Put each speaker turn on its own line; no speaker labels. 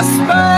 prosper.